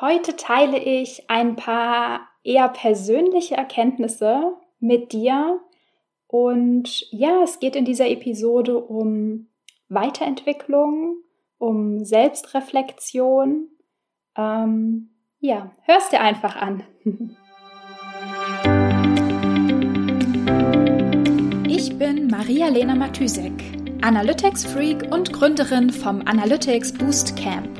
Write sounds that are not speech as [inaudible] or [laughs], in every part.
Heute teile ich ein paar eher persönliche Erkenntnisse mit dir. Und ja, es geht in dieser Episode um Weiterentwicklung, um Selbstreflexion. Ähm, ja, hörst dir einfach an. [laughs] Ich bin Maria-Lena Matysek, Analytics-Freak und Gründerin vom Analytics Boost Camp.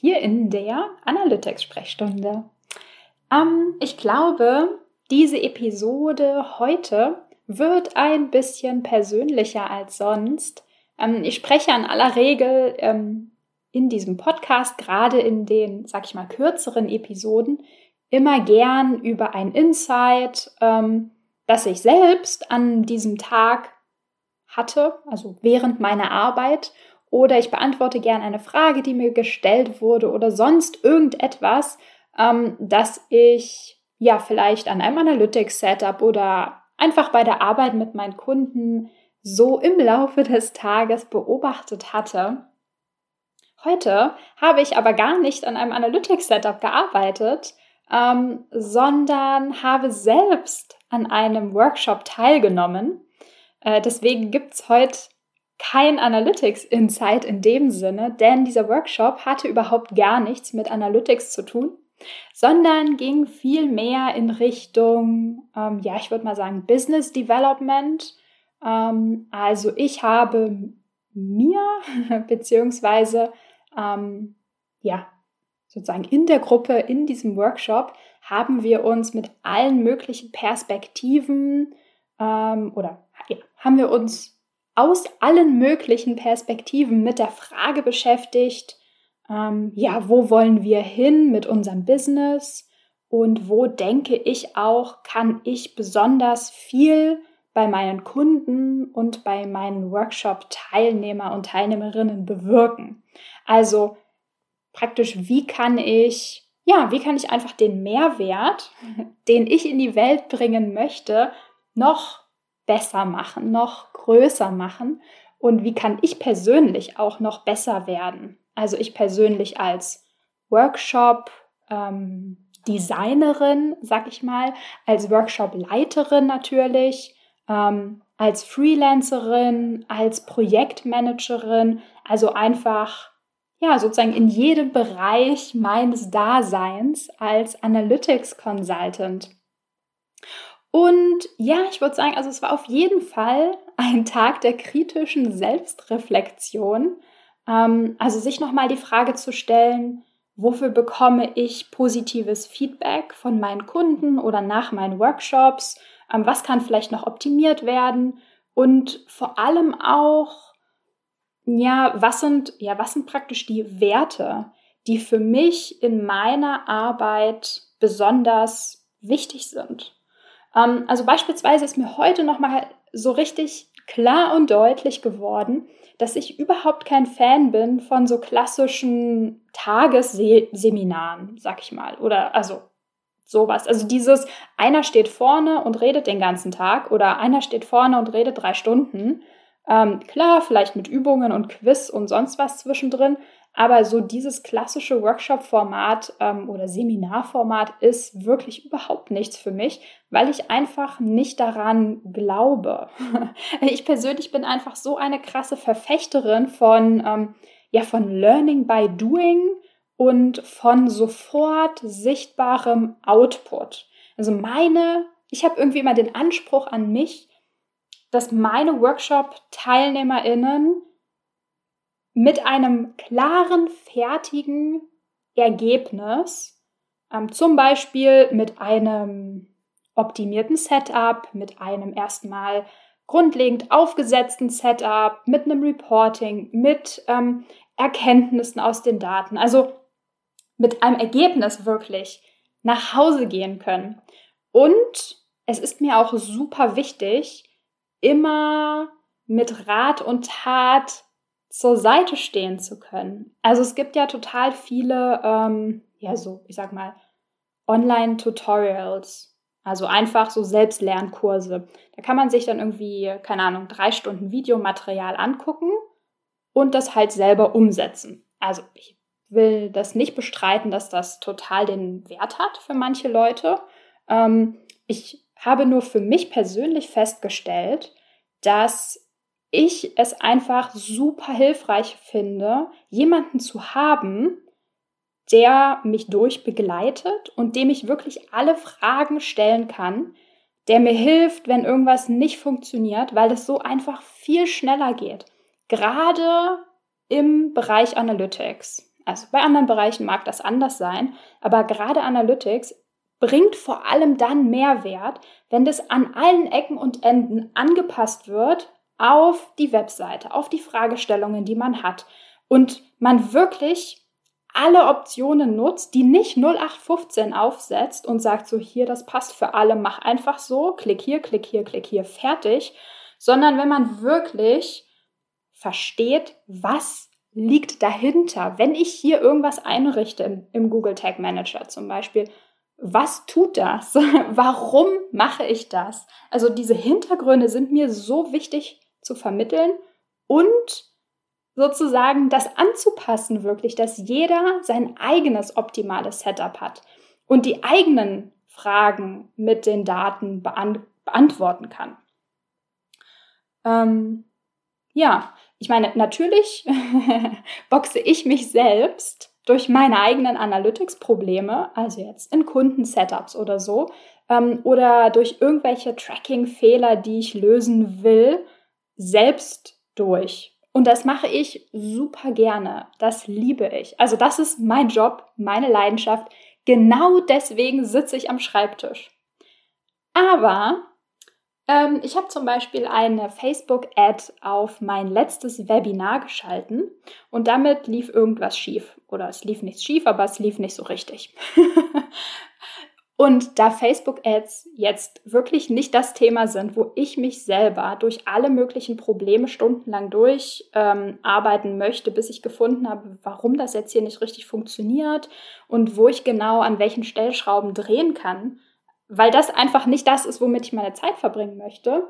hier in der Analytics-Sprechstunde. Ähm, ich glaube, diese Episode heute wird ein bisschen persönlicher als sonst. Ähm, ich spreche an aller Regel ähm, in diesem Podcast, gerade in den, sag ich mal, kürzeren Episoden, immer gern über ein Insight, ähm, das ich selbst an diesem Tag hatte, also während meiner Arbeit oder ich beantworte gern eine Frage, die mir gestellt wurde oder sonst irgendetwas, ähm, das ich ja vielleicht an einem Analytics-Setup oder einfach bei der Arbeit mit meinen Kunden so im Laufe des Tages beobachtet hatte. Heute habe ich aber gar nicht an einem Analytics-Setup gearbeitet, ähm, sondern habe selbst an einem Workshop teilgenommen. Äh, deswegen gibt es heute kein Analytics Insight in dem Sinne, denn dieser Workshop hatte überhaupt gar nichts mit Analytics zu tun, sondern ging viel mehr in Richtung, ähm, ja, ich würde mal sagen, Business Development. Ähm, also ich habe mir [laughs] beziehungsweise ähm, ja sozusagen in der Gruppe in diesem Workshop haben wir uns mit allen möglichen Perspektiven ähm, oder ja, haben wir uns aus allen möglichen Perspektiven mit der Frage beschäftigt, ähm, ja, wo wollen wir hin mit unserem Business und wo denke ich auch, kann ich besonders viel bei meinen Kunden und bei meinen Workshop-Teilnehmer und Teilnehmerinnen bewirken. Also praktisch, wie kann ich, ja, wie kann ich einfach den Mehrwert, den ich in die Welt bringen möchte, noch besser machen, noch größer machen und wie kann ich persönlich auch noch besser werden. Also ich persönlich als Workshop ähm, Designerin, sag ich mal, als Workshop-Leiterin natürlich, ähm, als Freelancerin, als Projektmanagerin, also einfach ja sozusagen in jedem Bereich meines Daseins als Analytics Consultant. Und ja, ich würde sagen, also es war auf jeden Fall ein Tag der kritischen Selbstreflexion. Ähm, also sich nochmal die Frage zu stellen, wofür bekomme ich positives Feedback von meinen Kunden oder nach meinen Workshops? Ähm, was kann vielleicht noch optimiert werden? Und vor allem auch, ja, was sind, ja, was sind praktisch die Werte, die für mich in meiner Arbeit besonders wichtig sind? Ähm, also beispielsweise ist mir heute nochmal so richtig klar und deutlich geworden, dass ich überhaupt kein Fan bin von so klassischen Tagesseminaren, sag ich mal. Oder also sowas. Also dieses, einer steht vorne und redet den ganzen Tag oder einer steht vorne und redet drei Stunden. Ähm, klar, vielleicht mit Übungen und Quiz und sonst was zwischendrin, aber so dieses klassische Workshop-Format ähm, oder Seminarformat ist wirklich überhaupt nichts für mich, weil ich einfach nicht daran glaube. [laughs] ich persönlich bin einfach so eine krasse Verfechterin von, ähm, ja, von Learning by Doing und von sofort sichtbarem Output. Also meine, ich habe irgendwie immer den Anspruch an mich, dass meine Workshop-TeilnehmerInnen mit einem klaren, fertigen Ergebnis, ähm, zum Beispiel mit einem optimierten Setup, mit einem erstmal grundlegend aufgesetzten Setup, mit einem Reporting, mit ähm, Erkenntnissen aus den Daten. Also mit einem Ergebnis wirklich nach Hause gehen können. Und es ist mir auch super wichtig, immer mit Rat und Tat zur Seite stehen zu können. Also es gibt ja total viele, ähm, ja so, ich sag mal, Online-Tutorials, also einfach so Selbstlernkurse. Da kann man sich dann irgendwie, keine Ahnung, drei Stunden Videomaterial angucken und das halt selber umsetzen. Also ich will das nicht bestreiten, dass das total den Wert hat für manche Leute. Ähm, ich habe nur für mich persönlich festgestellt, dass ich es einfach super hilfreich finde, jemanden zu haben, der mich durchbegleitet und dem ich wirklich alle Fragen stellen kann, der mir hilft, wenn irgendwas nicht funktioniert, weil es so einfach viel schneller geht. Gerade im Bereich Analytics. Also bei anderen Bereichen mag das anders sein, aber gerade Analytics bringt vor allem dann Mehrwert, wenn das an allen Ecken und Enden angepasst wird auf die Webseite, auf die Fragestellungen, die man hat und man wirklich alle Optionen nutzt, die nicht 0815 aufsetzt und sagt so hier, das passt für alle, mach einfach so, klick hier, klick hier, klick hier, fertig, sondern wenn man wirklich versteht, was liegt dahinter, wenn ich hier irgendwas einrichte im Google Tag Manager zum Beispiel, was tut das? [laughs] Warum mache ich das? Also diese Hintergründe sind mir so wichtig zu vermitteln und sozusagen das anzupassen wirklich, dass jeder sein eigenes optimales Setup hat und die eigenen Fragen mit den Daten beantworten kann. Ähm, ja, ich meine, natürlich [laughs] boxe ich mich selbst durch meine eigenen Analytics-Probleme, also jetzt in Kundensetups oder so, ähm, oder durch irgendwelche Tracking-Fehler, die ich lösen will, selbst durch. Und das mache ich super gerne. Das liebe ich. Also das ist mein Job, meine Leidenschaft. Genau deswegen sitze ich am Schreibtisch. Aber ähm, ich habe zum Beispiel eine Facebook-Ad auf mein letztes Webinar geschalten und damit lief irgendwas schief. Oder es lief nichts schief, aber es lief nicht so richtig. [laughs] Und da Facebook-Ads jetzt wirklich nicht das Thema sind, wo ich mich selber durch alle möglichen Probleme stundenlang durcharbeiten ähm, möchte, bis ich gefunden habe, warum das jetzt hier nicht richtig funktioniert und wo ich genau an welchen Stellschrauben drehen kann, weil das einfach nicht das ist, womit ich meine Zeit verbringen möchte,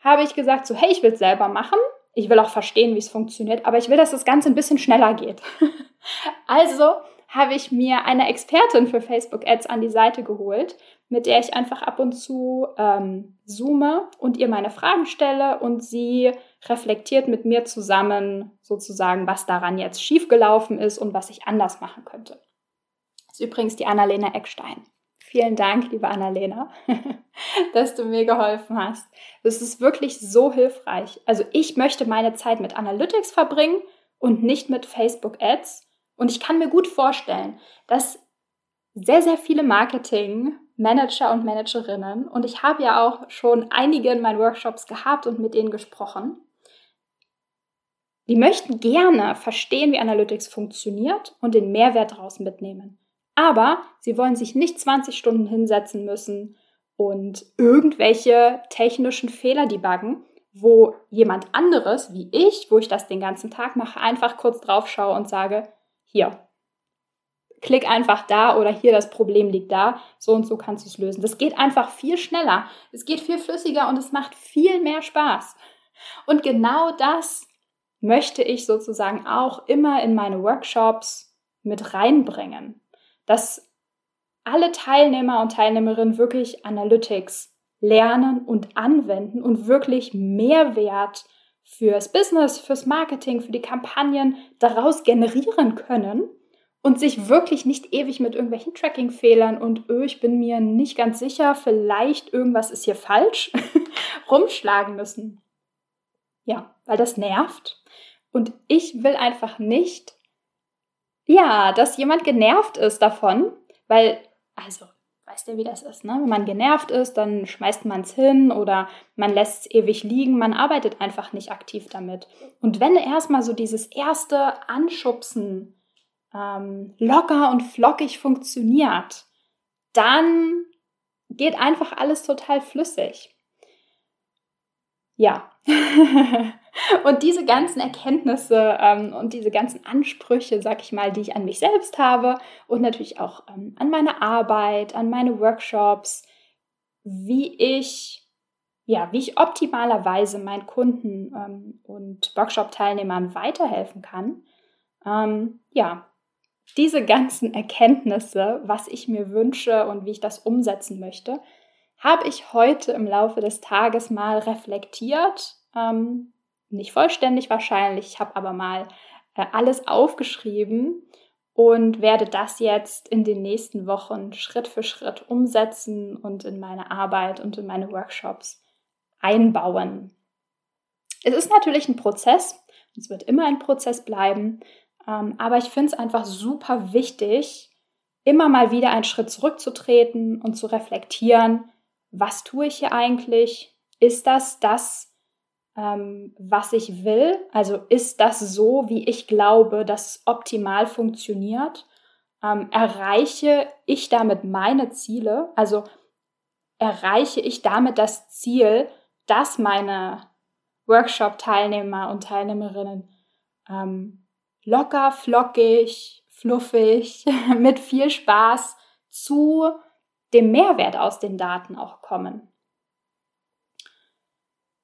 habe ich gesagt, so, hey, ich will es selber machen. Ich will auch verstehen, wie es funktioniert, aber ich will, dass das Ganze ein bisschen schneller geht. [laughs] also habe ich mir eine Expertin für Facebook Ads an die Seite geholt, mit der ich einfach ab und zu ähm, zoome und ihr meine Fragen stelle und sie reflektiert mit mir zusammen sozusagen, was daran jetzt schiefgelaufen ist und was ich anders machen könnte. Das ist übrigens die Annalena Eckstein. Vielen Dank, liebe Annalena, [laughs] dass du mir geholfen hast. Das ist wirklich so hilfreich. Also ich möchte meine Zeit mit Analytics verbringen und nicht mit Facebook Ads und ich kann mir gut vorstellen, dass sehr, sehr viele Marketing-Manager und Managerinnen, und ich habe ja auch schon einige in meinen Workshops gehabt und mit denen gesprochen, die möchten gerne verstehen, wie Analytics funktioniert und den Mehrwert daraus mitnehmen. Aber sie wollen sich nicht 20 Stunden hinsetzen müssen und irgendwelche technischen Fehler debuggen, wo jemand anderes, wie ich, wo ich das den ganzen Tag mache, einfach kurz drauf schaue und sage, hier, klick einfach da oder hier, das Problem liegt da, so und so kannst du es lösen. Das geht einfach viel schneller, es geht viel flüssiger und es macht viel mehr Spaß. Und genau das möchte ich sozusagen auch immer in meine Workshops mit reinbringen, dass alle Teilnehmer und Teilnehmerinnen wirklich Analytics lernen und anwenden und wirklich Mehrwert fürs Business, fürs Marketing, für die Kampagnen daraus generieren können und sich wirklich nicht ewig mit irgendwelchen Tracking-Fehlern und öh, ich bin mir nicht ganz sicher, vielleicht irgendwas ist hier falsch, [laughs] rumschlagen müssen. Ja, weil das nervt. Und ich will einfach nicht, ja, dass jemand genervt ist davon, weil, also, weißt du, wie das ist, ne? Wenn man genervt ist, dann schmeißt man es hin oder man lässt es ewig liegen, man arbeitet einfach nicht aktiv damit. Und wenn erstmal so dieses erste Anschubsen ähm, locker und flockig funktioniert, dann geht einfach alles total flüssig. Ja. [laughs] und diese ganzen Erkenntnisse ähm, und diese ganzen Ansprüche, sag ich mal, die ich an mich selbst habe und natürlich auch ähm, an meine Arbeit, an meine Workshops, wie ich, ja, wie ich optimalerweise meinen Kunden ähm, und Workshop-Teilnehmern weiterhelfen kann. Ähm, ja, diese ganzen Erkenntnisse, was ich mir wünsche und wie ich das umsetzen möchte, habe ich heute im Laufe des Tages mal reflektiert. Ähm, nicht vollständig wahrscheinlich, ich habe aber mal äh, alles aufgeschrieben und werde das jetzt in den nächsten Wochen Schritt für Schritt umsetzen und in meine Arbeit und in meine Workshops einbauen. Es ist natürlich ein Prozess, es wird immer ein Prozess bleiben, ähm, aber ich finde es einfach super wichtig, immer mal wieder einen Schritt zurückzutreten und zu reflektieren, was tue ich hier eigentlich? Ist das das, ähm, was ich will? Also ist das so, wie ich glaube, dass es optimal funktioniert? Ähm, erreiche ich damit meine Ziele? Also erreiche ich damit das Ziel, dass meine Workshop-Teilnehmer und Teilnehmerinnen ähm, locker, flockig, fluffig, [laughs] mit viel Spaß zu dem Mehrwert aus den Daten auch kommen.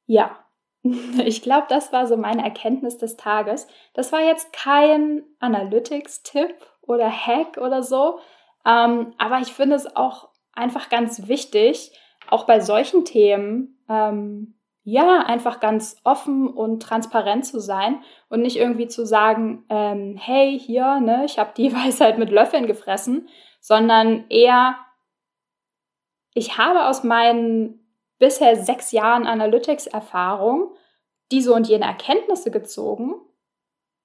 Ja, [laughs] ich glaube, das war so meine Erkenntnis des Tages. Das war jetzt kein Analytics-Tipp oder Hack oder so, ähm, aber ich finde es auch einfach ganz wichtig, auch bei solchen Themen, ähm, ja, einfach ganz offen und transparent zu sein und nicht irgendwie zu sagen, ähm, hey, hier, ne, ich habe die [laughs] Weisheit mit Löffeln gefressen, sondern eher, ich habe aus meinen bisher sechs Jahren Analytics-Erfahrung diese und jene Erkenntnisse gezogen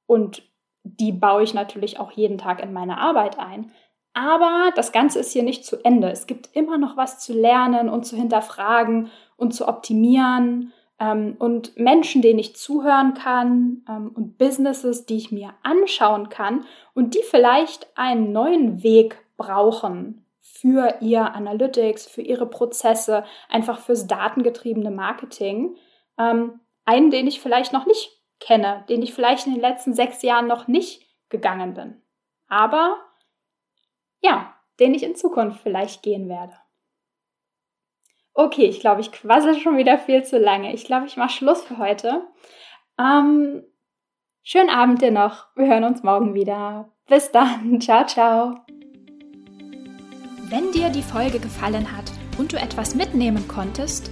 und die baue ich natürlich auch jeden Tag in meine Arbeit ein. Aber das Ganze ist hier nicht zu Ende. Es gibt immer noch was zu lernen und zu hinterfragen und zu optimieren ähm, und Menschen, denen ich zuhören kann ähm, und Businesses, die ich mir anschauen kann und die vielleicht einen neuen Weg brauchen für ihr Analytics, für ihre Prozesse, einfach fürs datengetriebene Marketing. Ähm, einen, den ich vielleicht noch nicht kenne, den ich vielleicht in den letzten sechs Jahren noch nicht gegangen bin. Aber ja, den ich in Zukunft vielleicht gehen werde. Okay, ich glaube, ich quassel schon wieder viel zu lange. Ich glaube, ich mache Schluss für heute. Ähm, schönen Abend dir noch. Wir hören uns morgen wieder. Bis dann. [laughs] Ciao, ciao. Wenn dir die Folge gefallen hat und du etwas mitnehmen konntest,